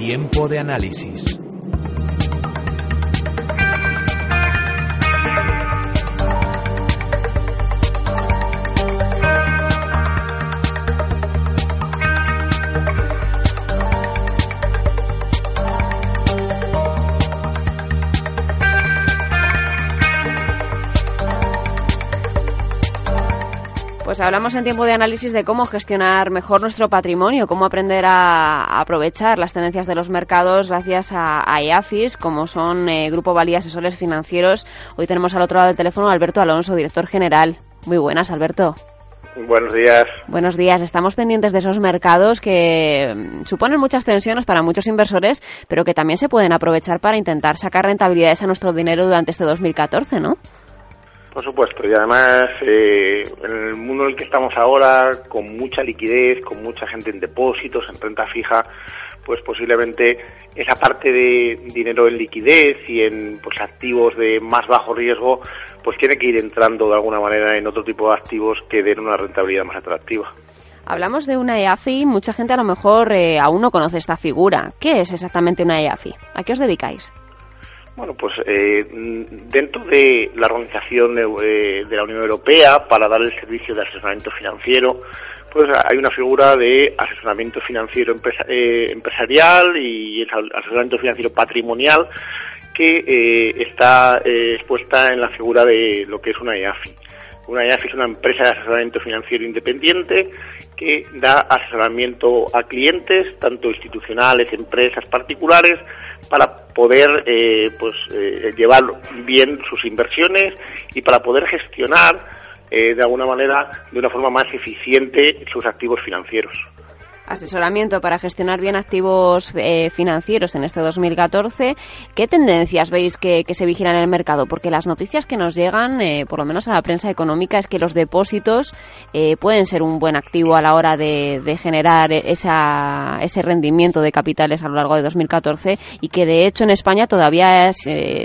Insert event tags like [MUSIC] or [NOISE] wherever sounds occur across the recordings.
Tiempo de análisis. Pues hablamos en tiempo de análisis de cómo gestionar mejor nuestro patrimonio, cómo aprender a aprovechar las tendencias de los mercados gracias a, EAFIS, como son eh, Grupo Valía Asesores Financieros. Hoy tenemos al otro lado del teléfono a Alberto Alonso, director general. Muy buenas, Alberto. Buenos días. Buenos días. Estamos pendientes de esos mercados que mm, suponen muchas tensiones para muchos inversores, pero que también se pueden aprovechar para intentar sacar rentabilidades a nuestro dinero durante este 2014, ¿no? Por supuesto, y además eh, en el mundo en el que estamos ahora, con mucha liquidez, con mucha gente en depósitos, en renta fija, pues posiblemente esa parte de dinero en liquidez y en pues activos de más bajo riesgo, pues tiene que ir entrando de alguna manera en otro tipo de activos que den una rentabilidad más atractiva. Hablamos de una EAFI, mucha gente a lo mejor eh, aún no conoce esta figura. ¿Qué es exactamente una EAFI? ¿A qué os dedicáis? Bueno, pues eh, dentro de la organización eh, de, la Unión Europea para dar el servicio de asesoramiento financiero, pues hay una figura de asesoramiento financiero eh, empresarial y asesoramiento financiero patrimonial que está expuesta en la figura de lo que es una EAFI. Una EAFI es una empresa de asesoramiento financiero independiente que da asesoramiento a clientes, tanto institucionales, empresas, particulares, para poder eh, pues, eh, llevar bien sus inversiones y para poder gestionar eh, de alguna manera, de una forma más eficiente, sus activos financieros asesoramiento para gestionar bien activos eh, financieros en este 2014. ¿Qué tendencias veis que, se vigilan en el mercado? Porque las noticias que nos llegan, eh, por lo menos a la prensa económica, es que los depósitos eh, pueden ser un buen activo a la hora de, generar esa, ese rendimiento de capitales a lo largo de 2014 y que de hecho en España todavía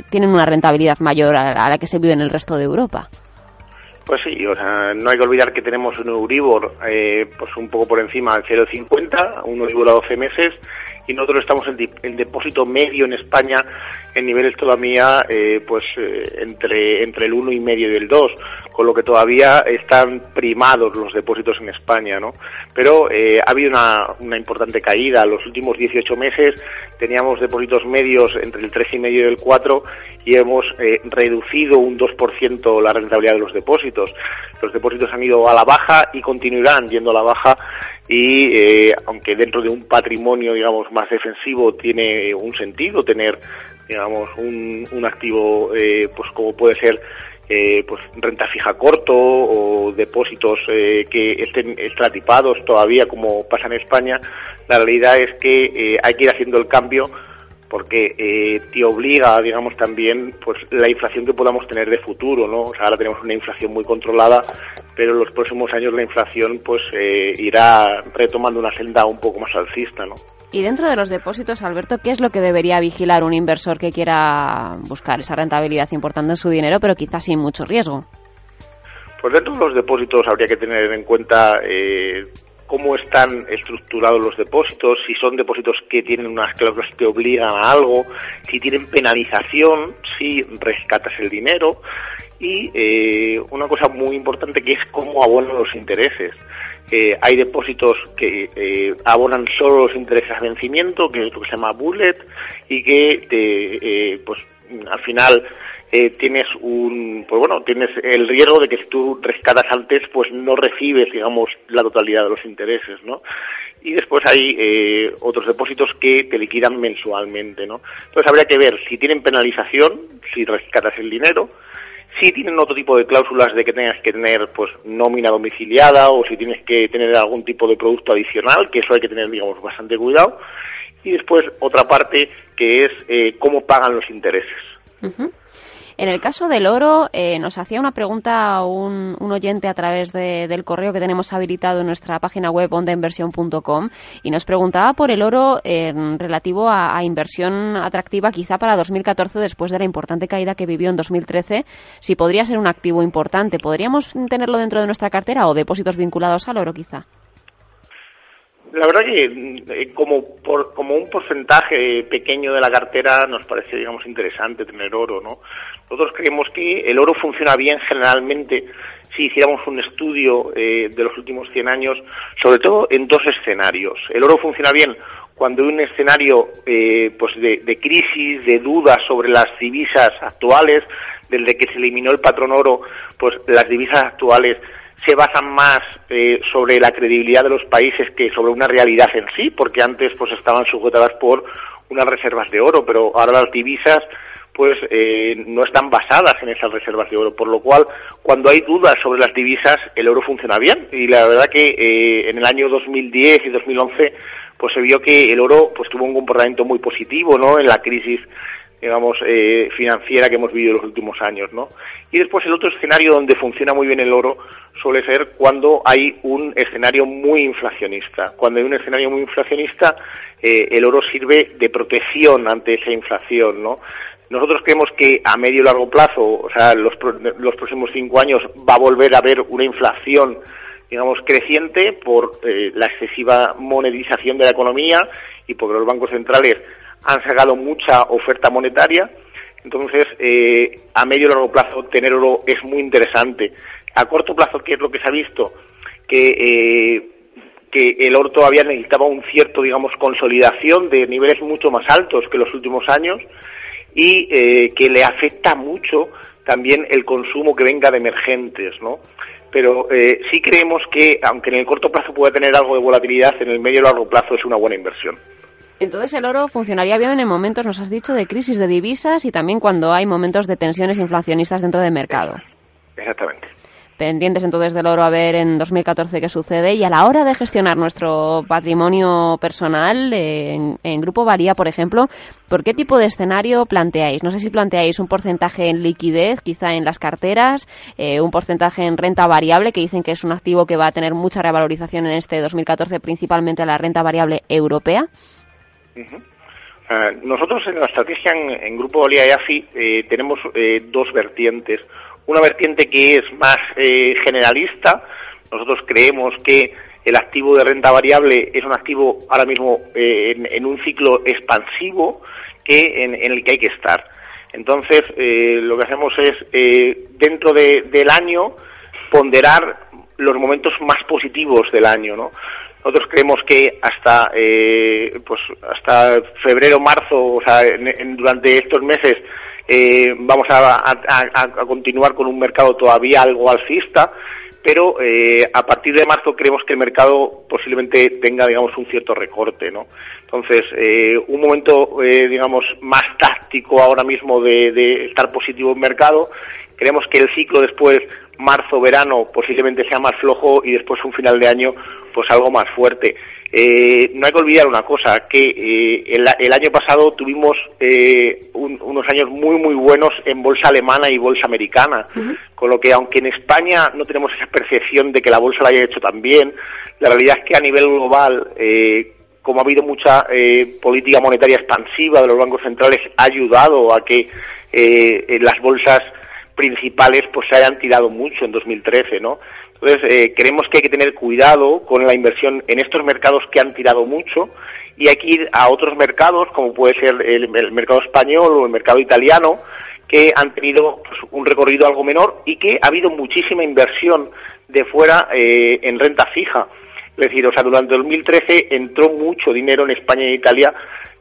tienen una rentabilidad mayor a la que se vive en el resto de Europa. Pues sí, o sea, no hay que olvidar que tenemos un Euribor eh, pues un poco por encima del 0,50, un Euribor a 12 meses, y nosotros estamos en, depósito medio en España en niveles todavía eh, pues eh, entre entre el 1,5 y medio y el 2, con lo que todavía están primados los depósitos en España, ¿no? Pero eh, ha habido una, una importante caída. Los últimos 18 meses teníamos depósitos medios entre el 3,5 y el 4 y hemos reducido un 2% la rentabilidad de los depósitos. Los depósitos han ido a la baja y continuarán yendo a la baja y aunque dentro de un patrimonio digamos más defensivo tiene un sentido tener digamos un, un activo eh, pues como puede ser eh, pues renta fija corto o depósitos eh, que estén estratipados todavía como pasa en España la realidad es que hay que ir haciendo el cambio porque eh, te obliga, digamos, también, pues la inflación que podamos tener de futuro, ¿no? O sea, ahora tenemos una inflación muy controlada, pero en los próximos años la inflación, pues, eh, irá retomando una senda un poco más alcista, ¿no? Y dentro de los depósitos, Alberto, ¿qué es lo que debería vigilar un inversor que quiera buscar esa rentabilidad importante en su dinero, pero quizás sin mucho riesgo? Pues dentro de los depósitos habría que tener en cuenta eh, cómo están estructurados los depósitos, si son depósitos que tienen unas cláusulas que obligan a algo, si tienen penalización, si rescatas el dinero y eh, una cosa muy importante que es cómo abonan los intereses. Eh, hay depósitos que eh, abonan solo los intereses a vencimiento, que es lo que se llama bullet, y que te, pues al final eh, tienes un, pues bueno, tienes el riesgo de que si tú rescatas antes, pues no recibes, digamos, la totalidad de los intereses, ¿no? Y después hay eh, otros depósitos que te liquidan mensualmente, ¿no? Entonces habría que ver si tienen penalización, si rescatas el dinero, si tienen otro tipo de cláusulas de que tengas que tener pues nómina domiciliada o si tienes que tener algún tipo de producto adicional, que eso hay que tener digamos bastante cuidado. Y después otra parte que es eh, cómo pagan los intereses. En el caso del oro, eh, nos hacía una pregunta un, oyente a través del correo que tenemos habilitado en nuestra página web ondainversión.com y nos preguntaba por el oro en relativo a, inversión atractiva quizá para 2014 después de la importante caída que vivió en 2013, si podría ser un activo importante. ¿Podríamos tenerlo dentro de nuestra cartera o depósitos vinculados al oro quizá? La verdad que eh, como por, como un porcentaje pequeño de la cartera nos parece, digamos, interesante tener oro, ¿no? Nosotros creemos que el oro funciona bien generalmente si hiciéramos un estudio eh, de los últimos 100 años, sobre todo en dos escenarios. El oro funciona bien cuando hay un escenario eh, pues de, de, crisis, de dudas sobre las divisas actuales, desde que se eliminó el patrón oro, pues las divisas actuales se basan más eh, sobre la credibilidad de los países que sobre una realidad en sí, porque antes pues estaban sujetadas por unas reservas de oro, pero ahora las divisas pues eh, no están basadas en esas reservas de oro, por lo cual cuando hay dudas sobre las divisas el oro funciona bien y la verdad que eh, en el año 2010 y 2011 pues se vio que el oro pues tuvo un comportamiento muy positivo, ¿no? En la crisis digamos, eh, financiera que hemos vivido en los últimos años, ¿no? Y después el otro escenario donde funciona muy bien el oro suele ser cuando hay un escenario muy inflacionista. Cuando hay un escenario muy inflacionista, eh, el oro sirve de protección ante esa inflación, ¿no? Nosotros creemos que a medio y largo plazo, o sea, los, los próximos cinco años, va a volver a haber una inflación digamos, creciente por eh, la excesiva monetización de la economía y porque los bancos centrales han sacado mucha oferta monetaria. Entonces, eh, a medio y largo plazo, tener oro es muy interesante. A corto plazo, ¿qué es lo que se ha visto? Que, eh, que el oro todavía necesitaba un cierto, digamos, consolidación de niveles mucho más altos que los últimos años y eh, que le afecta mucho también el consumo que venga de emergentes, ¿no? Pero eh, sí creemos que, aunque en el corto plazo pueda tener algo de volatilidad, en el medio y largo plazo es una buena inversión. Entonces el oro funcionaría bien en momentos, nos has dicho, de crisis de divisas y también cuando hay momentos de tensiones inflacionistas dentro del mercado. Exactamente. Pendientes entonces del oro a ver en 2014 qué sucede y a la hora de gestionar nuestro patrimonio personal en, Grupo Varía, por ejemplo, ¿por qué tipo de escenario planteáis? No sé si planteáis un porcentaje en liquidez, quizá en las carteras, eh, un porcentaje en renta variable, que dicen que es un activo que va a tener mucha revalorización en este 2014, principalmente la renta variable europea. Eh, nosotros en la estrategia en, Grupo Olía y AFI eh, tenemos eh, dos vertientes. Una vertiente que es más generalista. Nosotros creemos que el activo de renta variable es un activo ahora mismo en, un ciclo expansivo que en, el que hay que estar. Entonces, lo que hacemos es, dentro del año, ponderar los momentos más positivos del año, ¿no? Nosotros creemos que hasta eh, pues hasta febrero, marzo, o sea, durante estos meses eh, vamos a, continuar con un mercado todavía algo alcista, pero eh, a partir de marzo creemos que el mercado posiblemente tenga, digamos, un cierto recorte, ¿no? Entonces, un momento, digamos, más táctico ahora mismo de, de estar positivo en mercado. Creemos que el ciclo después marzo, verano posiblemente sea más flojo y después un final de año pues algo más fuerte. Eh, no hay que olvidar una cosa, que eh, el, año pasado tuvimos eh, unos años muy, muy buenos en bolsa alemana y bolsa americana, con lo que aunque en España no tenemos esa percepción de que la bolsa la haya hecho tan bien, la realidad es que a nivel global, como ha habido mucha política monetaria expansiva de los bancos centrales, ha ayudado a que las bolsas principales pues se hayan tirado mucho en 2013, ¿no? Entonces, eh, creemos que hay que tener cuidado con la inversión en estos mercados que han tirado mucho y hay que ir a otros mercados, como puede ser el, mercado español o el mercado italiano, que han tenido pues, un recorrido algo menor y que ha habido muchísima inversión de fuera eh, en renta fija. Es decir, o sea, durante 2013 entró mucho dinero en España y Italia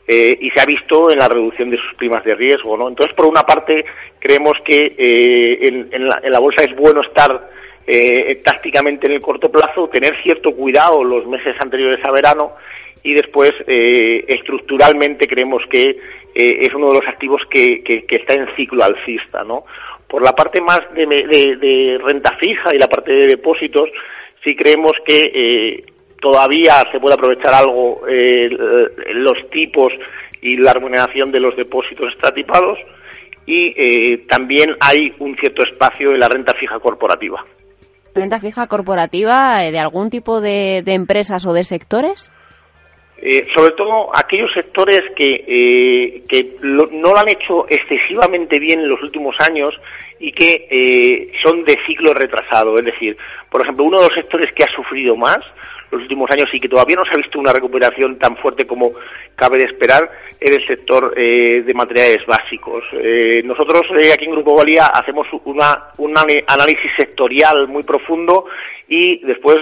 eh, y se ha visto en la reducción de sus primas de riesgo, ¿no? Entonces, por una parte, creemos que eh, en, la, bolsa es bueno estar eh, tácticamente en el corto plazo, tener cierto cuidado los meses anteriores a verano y después estructuralmente creemos que es uno de los activos que, que, está en ciclo alcista, ¿no? Por la parte más de, de, renta fija y la parte de depósitos, sí creemos que todavía se puede aprovechar algo eh, los tipos y la remuneración de los depósitos estratipados y eh, también hay un cierto espacio en la renta fija corporativa. ¿Renta fija corporativa eh, de algún tipo de, empresas o de sectores? Sobre todo aquellos sectores que, que no lo han hecho excesivamente bien en los últimos años y que son de ciclo retrasado. Es decir, por ejemplo, uno de los sectores que ha sufrido más los últimos años y que todavía no se ha visto una recuperación tan fuerte como cabe de esperar es el sector eh, de materiales básicos. Eh, nosotros eh, aquí en Grupo Valía hacemos una, un análisis sectorial muy profundo y después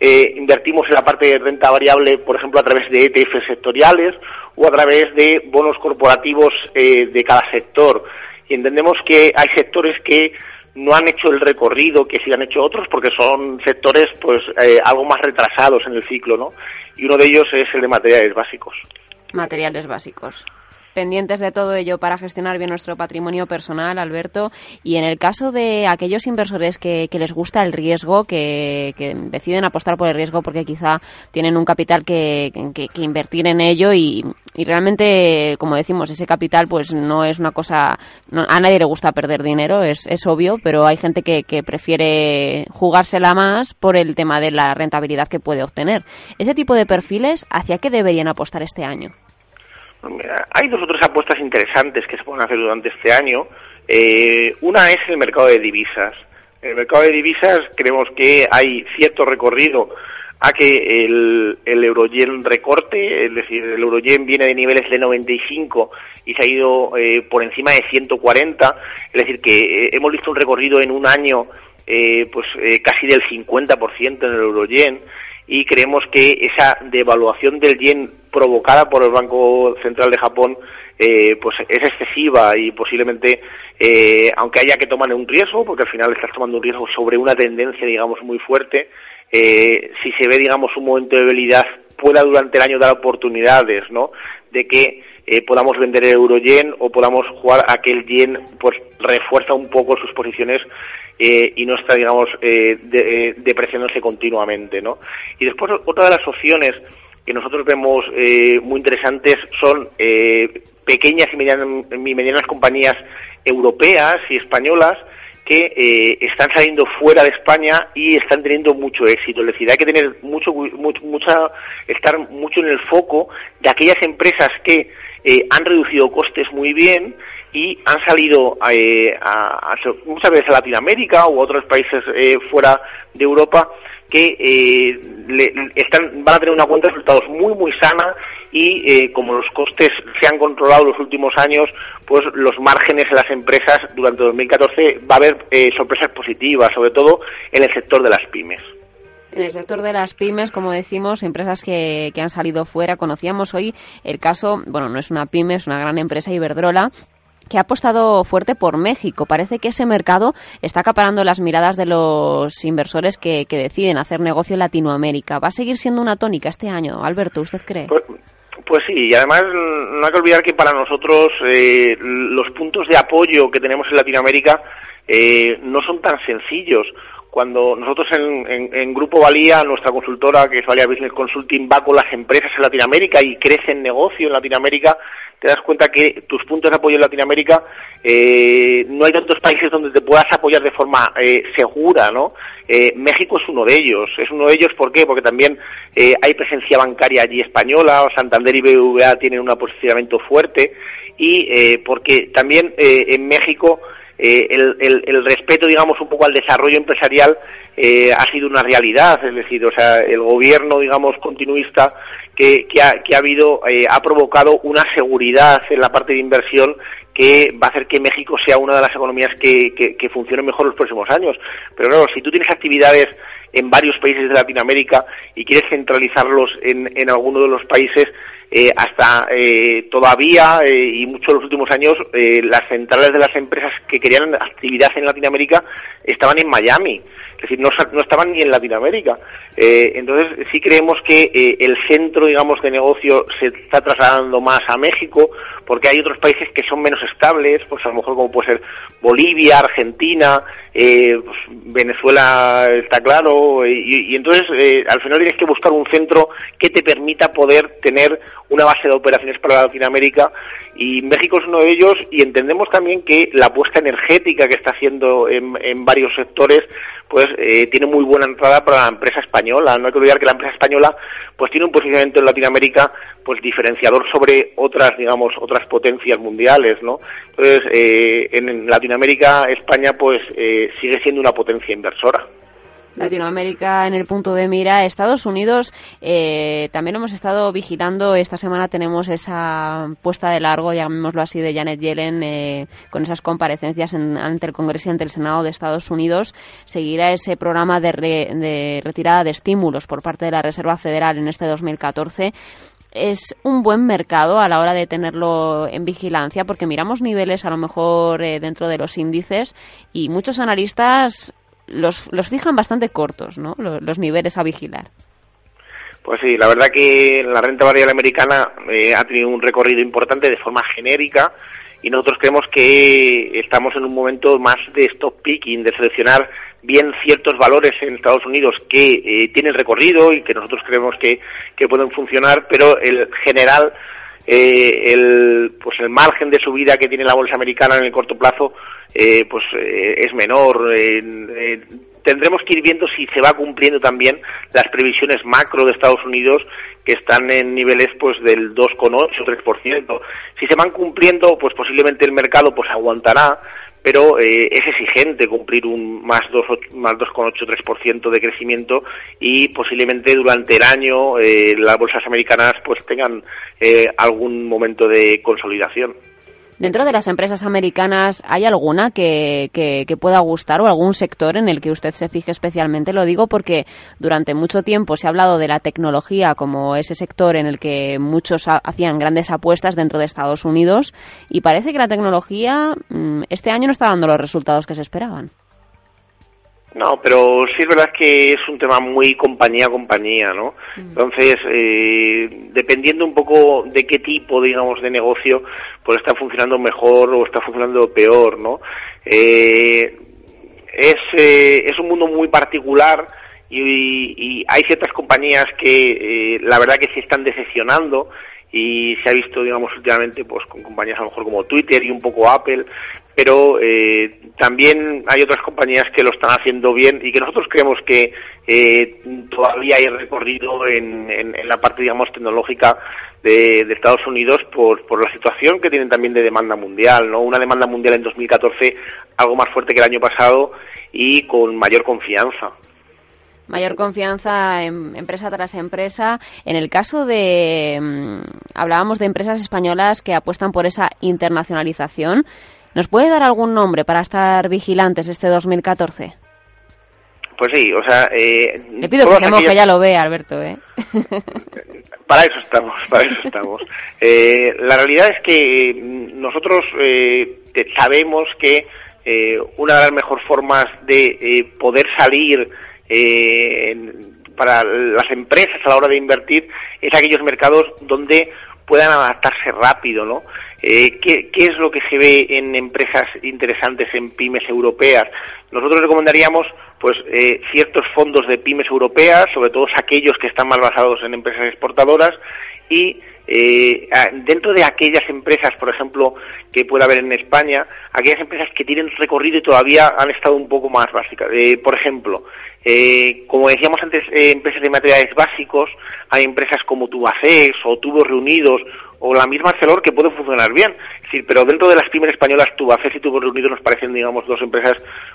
invertimos en la parte de renta variable, por ejemplo, a través de ETF sectoriales o a través de bonos corporativos de cada sector. Y entendemos que hay sectores que no han hecho el recorrido que sí han hecho otros porque son sectores pues eh, algo más retrasados en el ciclo, ¿no? Y uno de ellos es el de materiales básicos. Materiales básicos pendientes de todo ello para gestionar bien nuestro patrimonio personal, Alberto. Y en el caso de aquellos inversores que, les gusta el riesgo, que, deciden apostar por el riesgo porque quizá tienen un capital que, invertir en ello y, realmente, como decimos, ese capital pues no es una cosa... a nadie le gusta perder dinero, es, es obvio, pero hay gente que, que prefiere jugársela más por el tema de la rentabilidad que puede obtener. Ese tipo de perfiles, ¿hacia qué deberían apostar este año? Hay dos o tres apuestas interesantes que se pueden hacer durante este año. Eh, una es el mercado de divisas. En el mercado de divisas creemos que hay cierto recorrido a que el, el euroyen recorte, es decir, el euroyen viene de niveles de 95 y se ha ido eh, por encima de 140, es decir, que eh, hemos visto un recorrido en un año pues casi del 50% en el euroyen y creemos que esa devaluación del yen provocada por el Banco Central de Japón eh, pues es excesiva y posiblemente eh, aunque haya que tomar un riesgo porque al final estás tomando un riesgo sobre una tendencia digamos muy fuerte eh, si se ve digamos un momento de debilidad pueda durante el año dar oportunidades no de que podamos vender el euro yen o podamos jugar a que el yen pues refuerza un poco sus posiciones eh, y no está, digamos, eh, eh, depreciándose continuamente, ¿no? Y después otra de las opciones que nosotros vemos muy interesantes son pequeñas y medianas, compañías europeas y españolas que están saliendo fuera de España y están teniendo mucho éxito. Es decir, hay que tener mucho, mucha, estar mucho en el foco de aquellas empresas que han reducido costes muy bien, y han salido eh, a, muchas veces a Latinoamérica u otros países eh, fuera de Europa que eh, están, van a tener una cuenta de resultados muy muy sana y como los costes se han controlado los últimos años, pues los márgenes en las empresas durante 2014 va a haber sorpresas positivas, sobre todo en el sector de las pymes. En el sector de las pymes, como decimos, empresas que, que han salido fuera. Conocíamos hoy el caso, bueno, no es una pyme, es una gran empresa, Iberdrola, que ha apostado fuerte por México. Parece que ese mercado está acaparando las miradas de los inversores que, deciden hacer negocio en Latinoamérica. ¿Va a seguir siendo una tónica este año, Alberto? ¿Usted cree? Pues, pues sí, y además no hay que olvidar que para nosotros eh, los puntos de apoyo que tenemos en Latinoamérica eh, no son tan sencillos cuando nosotros en, en, Grupo Valía, nuestra consultora, que es Valía Business Consulting, va con las empresas en Latinoamérica y crece en negocio en Latinoamérica, te das cuenta que tus puntos de apoyo en Latinoamérica eh, no hay tantos países donde te puedas apoyar de forma eh, segura, ¿no? Eh, México es uno de ellos. Es uno de ellos, ¿por qué? Porque también hay presencia bancaria allí española, o Santander y BBVA tienen un posicionamiento fuerte, y porque también en México el, el, respeto, digamos, un poco al desarrollo empresarial ha sido una realidad, es decir, o sea, el gobierno, digamos, continuista que, ha, que ha habido, eh, ha provocado una seguridad en la parte de inversión que va a hacer que México sea una de las economías que, que, que funcione mejor los próximos años. Pero claro, si tú tienes actividades en varios países de Latinoamérica y quieres centralizarlos en, en alguno de los países, eh, hasta eh, todavía eh, y muchos de los últimos años las centrales de las empresas que querían actividad en Latinoamérica estaban en Miami es decir, no, no estaban ni en Latinoamérica. Eh, entonces, sí creemos que eh, el centro, digamos, de negocio se está trasladando más a México, porque hay otros países que son menos estables, pues a lo mejor como puede ser Bolivia, Argentina, eh, pues Venezuela está claro, y, y entonces al final tienes que buscar un centro que te permita poder tener una base de operaciones para Latinoamérica, y México es uno de ellos, y entendemos también que la apuesta energética que está haciendo en, en varios sectores, pues eh, tiene muy buena entrada para la empresa española. No hay que olvidar que la empresa española pues tiene un posicionamiento en Latinoamérica pues diferenciador sobre otras, digamos, otras potencias mundiales, ¿no? Entonces, eh, en Latinoamérica, España pues eh, sigue siendo una potencia inversora. Latinoamérica en el punto de mira. Estados Unidos eh, también hemos estado vigilando. Esta semana tenemos esa puesta de largo, llamémoslo así, de Janet Yellen eh, con esas comparecencias ante el Congreso y ante el Senado de Estados Unidos. Seguirá ese programa de, de retirada de estímulos por parte de la Reserva Federal en este 2014 es un buen mercado a la hora de tenerlo en vigilancia, porque miramos niveles a lo mejor eh, dentro de los índices y muchos analistas los, los fijan bastante cortos, ¿no? Los, niveles a vigilar. Pues sí, la verdad que la renta variable americana eh, ha tenido un recorrido importante de forma genérica y nosotros creemos que estamos en un momento más de stop picking, de seleccionar bien ciertos valores en Estados Unidos que eh, tienen recorrido y que nosotros creemos que, que pueden funcionar, pero el general eh, el pues el margen de subida que tiene la bolsa americana en el corto plazo eh, pues eh, es menor eh, tendremos que ir viendo si se va cumpliendo también las previsiones macro de Estados Unidos que están en niveles pues del 2,8 o 3%. Si se van cumpliendo, pues posiblemente el mercado pues aguantará, pero eh, es exigente cumplir un más 2,8 más 2,83% de crecimiento y posiblemente durante el año eh, las bolsas americanas pues tengan eh, algún momento de consolidación. Dentro de las empresas americanas, ¿hay alguna que, que, pueda gustar o algún sector en el que usted se fije especialmente? Lo digo porque durante mucho tiempo se ha hablado de la tecnología como ese sector en el que muchos hacían grandes apuestas dentro de Estados Unidos y parece que la tecnología mm, este año no está dando los resultados que se esperaban. No, pero sí es verdad que es un tema muy compañía a compañía, ¿no? Mm. Entonces, eh, dependiendo un poco de qué tipo, digamos, de negocio, pues está funcionando mejor o está funcionando peor, ¿no? Eh, es, eh, es un mundo muy particular y, y hay ciertas compañías que la verdad que se están decepcionando y se ha visto, digamos, últimamente pues con compañías a lo mejor como Twitter y un poco Apple, pero eh, también hay otras compañías que lo están haciendo bien y que nosotros creemos que eh, todavía hay recorrido en, en, la parte, digamos, tecnológica de, de, Estados Unidos por, por la situación que tienen también de demanda mundial, ¿no? Una demanda mundial en 2014 algo más fuerte que el año pasado y con mayor confianza mayor confianza en empresa tras empresa. En el caso de, mm, hablábamos de empresas españolas que apuestan por esa internacionalización. ¿Nos puede dar algún nombre para estar vigilantes este 2014? Pues sí, o sea... Eh, Le pido que se moje, ya lo ve, Alberto, ¿eh? [LAUGHS] para eso estamos, para eso estamos. Eh, la realidad es que mm, nosotros eh, sabemos que eh, una de las mejores formas de eh, poder salir eh, para las empresas a la hora de invertir es aquellos mercados donde puedan adaptarse rápido, ¿no? Eh, ¿qué, ¿Qué es lo que se ve en empresas interesantes en pymes europeas? Nosotros recomendaríamos pues eh, ciertos fondos de pymes europeas, sobre todo aquellos que están más basados en empresas exportadoras y eh, dentro de aquellas empresas, por ejemplo, que puede haber en España, aquellas empresas que tienen recorrido y todavía han estado un poco más básicas. Eh, por ejemplo, eh, como decíamos antes, eh, empresas de materiales básicos, hay empresas como Tubacés o Tubos Reunidos o la misma Arcelor que pueden funcionar bien. Sí, pero dentro de las primeras españolas, Tubacés y Tubos Reunidos nos parecen, digamos, dos empresas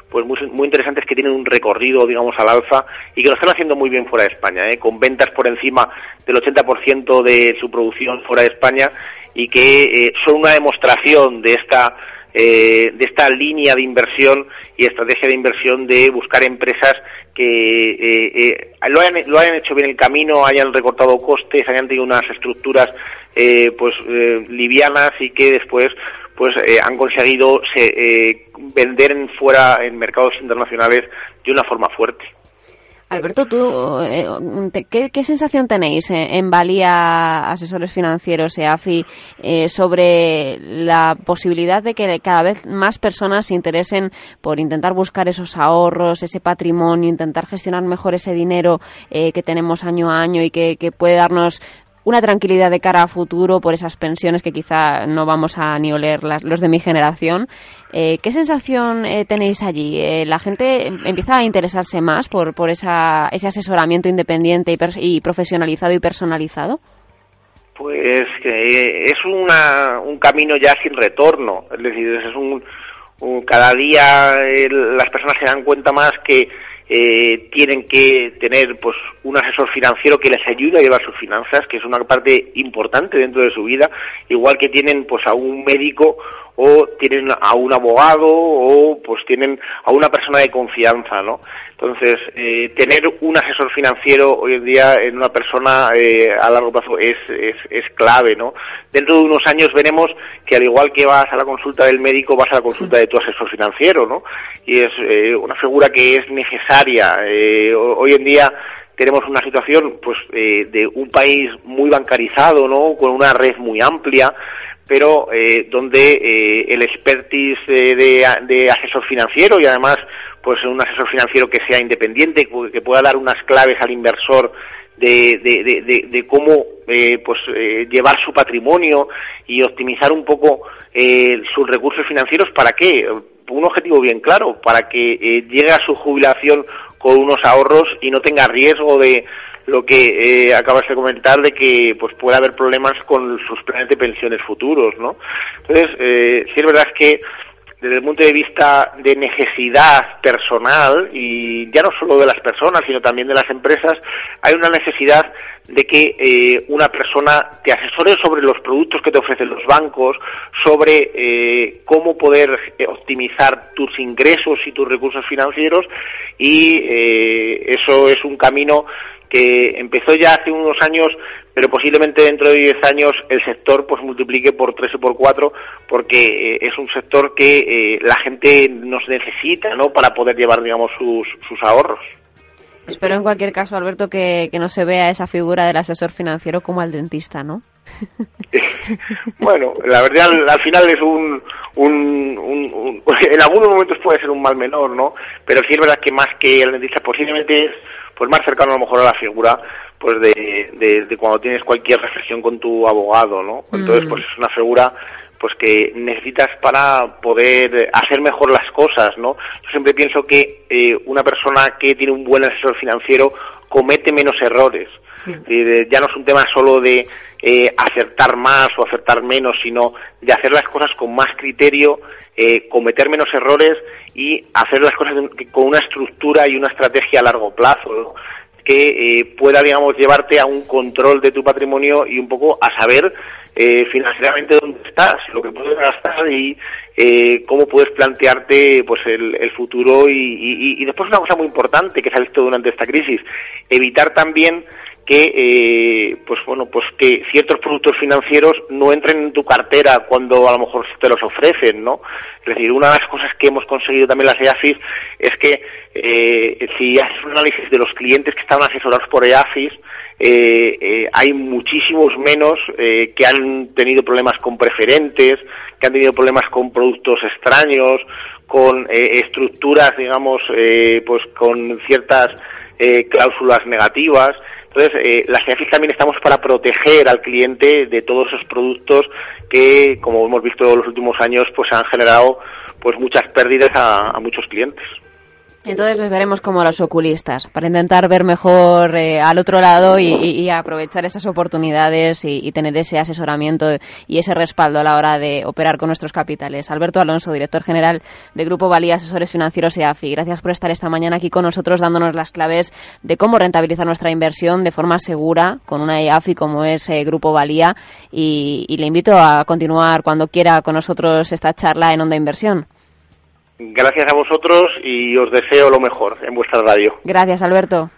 pues muy, muy interesantes que tienen un recorrido, digamos, al alza y que lo están haciendo muy bien fuera de España, ¿eh? con ventas por encima del 80% de su producción fuera de España y que eh, son una demostración de esta eh, de esta línea de inversión y estrategia de inversión de buscar empresas que eh, eh, lo, hayan, lo hayan hecho bien el camino, hayan recortado costes, hayan tenido unas estructuras eh, pues eh, livianas y que después pues eh, han conseguido se, vender en fuera en mercados internacionales de una forma fuerte. Alberto, ¿tú, eh, ¿qué, sensación tenéis en Valía Asesores Financieros, EAFI, eh, sobre la posibilidad de que cada vez más personas se interesen por intentar buscar esos ahorros, ese patrimonio, intentar gestionar mejor ese dinero eh, que tenemos año a año y que puede darnos una tranquilidad de cara a futuro por esas pensiones que quizá no vamos a ni oler las, los de mi generación. Eh, ¿Qué sensación eh, tenéis allí? Eh, ¿La gente empieza a interesarse más por, por esa, ese asesoramiento independiente y, profesionalizado y personalizado? Pues que es una, un camino ya sin retorno. Es decir, es un, cada día las personas se dan cuenta más que eh, tienen que tener pues un asesor financiero que les ayude a llevar sus finanzas, que es una parte importante dentro de su vida, igual que tienen pues a un médico o tienen a un abogado o pues tienen a una persona de confianza, ¿no? Entonces, eh, tener un asesor financiero hoy en día en una persona eh, a largo plazo es, es, es, clave, ¿no? Dentro de unos años veremos que al igual que vas a la consulta del médico, vas a la consulta de tu asesor financiero, ¿no? Y es eh, una figura que es necesaria. Eh, hoy en día tenemos una situación pues eh, de un país muy bancarizado, ¿no? Con una red muy amplia, pero eh, donde eh, el expertise de, de, asesor financiero y además pues un asesor financiero que sea independiente, que pueda dar unas claves al inversor de, de, de cómo eh, pues eh, llevar su patrimonio y optimizar un poco eh, sus recursos financieros para qué un objetivo bien claro para que llegue a su jubilación con unos ahorros y no tenga riesgo de lo que eh, acabas de comentar de que pues puede haber problemas con sus planes de pensiones futuros, ¿no? Entonces, eh, sí es verdad que desde el punto de vista de necesidad personal y ya no solo de las personas sino también de las empresas hay una necesidad de que eh, una persona te asesore sobre los productos que te ofrecen los bancos sobre eh, cómo poder eh, optimizar tus ingresos y tus recursos financieros y eh, eso es un camino que empezó ya hace unos años, pero posiblemente dentro de 10 años el sector pues multiplique por 3 o por 4 porque eh, es un sector que eh, la gente nos necesita, ¿no? Para poder llevar, digamos, sus, sus ahorros. Espero en cualquier caso, Alberto, que, que no se vea esa figura del asesor financiero como al dentista, ¿no? [LAUGHS] bueno, la verdad al, final es un, un, un, [LAUGHS] en algunos momentos puede ser un mal menor, ¿no? Pero sí es verdad que más que el dentista posiblemente es pues más cercano a lo mejor a la figura pues de, de, cuando tienes cualquier reflexión con tu abogado, ¿no? Entonces, pues es una figura pues que necesitas para poder hacer mejor las cosas, ¿no? Yo siempre pienso que eh, una persona que tiene un buen asesor financiero comete menos errores. Eh, ya no es un tema solo de eh, acertar más o acertar menos, sino de hacer las cosas con más criterio, eh, cometer menos errores y hacer las cosas con una estructura y una estrategia a largo plazo. que eh, pueda, digamos, llevarte a un control de tu patrimonio y un poco a saber eh, financieramente dónde estás, lo que puedes gastar y eh, cómo puedes plantearte pues el, el futuro y, y, después una cosa muy importante que se ha visto durante esta crisis, evitar también que eh, pues bueno pues que ciertos productos financieros no entren en tu cartera cuando a lo mejor te los ofrecen no es decir una de las cosas que hemos conseguido también las EAFIS es que eh, si haces un análisis de los clientes que estaban asesorados por EAFIS eh, eh, hay muchísimos menos eh, que han tenido problemas con preferentes que han tenido problemas con productos extraños con eh, estructuras digamos eh, pues con ciertas eh, cláusulas negativas entonces, eh, las EAFIS también estamos para proteger al cliente de todos esos productos que, como hemos visto en los últimos años, pues han generado pues muchas pérdidas a muchos clientes. Entonces les veremos como los oculistas, para intentar ver mejor eh, al otro lado y, y, y, aprovechar esas oportunidades y, y, tener ese asesoramiento y ese respaldo a la hora de operar con nuestros capitales. Alberto Alonso, director general de Grupo Valía Asesores Financieros EAFI, gracias por estar esta mañana aquí con nosotros dándonos las claves de cómo rentabilizar nuestra inversión de forma segura con una EAFI como es eh, Grupo Valía y, y le invito a continuar cuando quiera con nosotros esta charla en Onda Inversión. Gracias a vosotros y os deseo lo mejor en vuestra radio. Gracias, Alberto.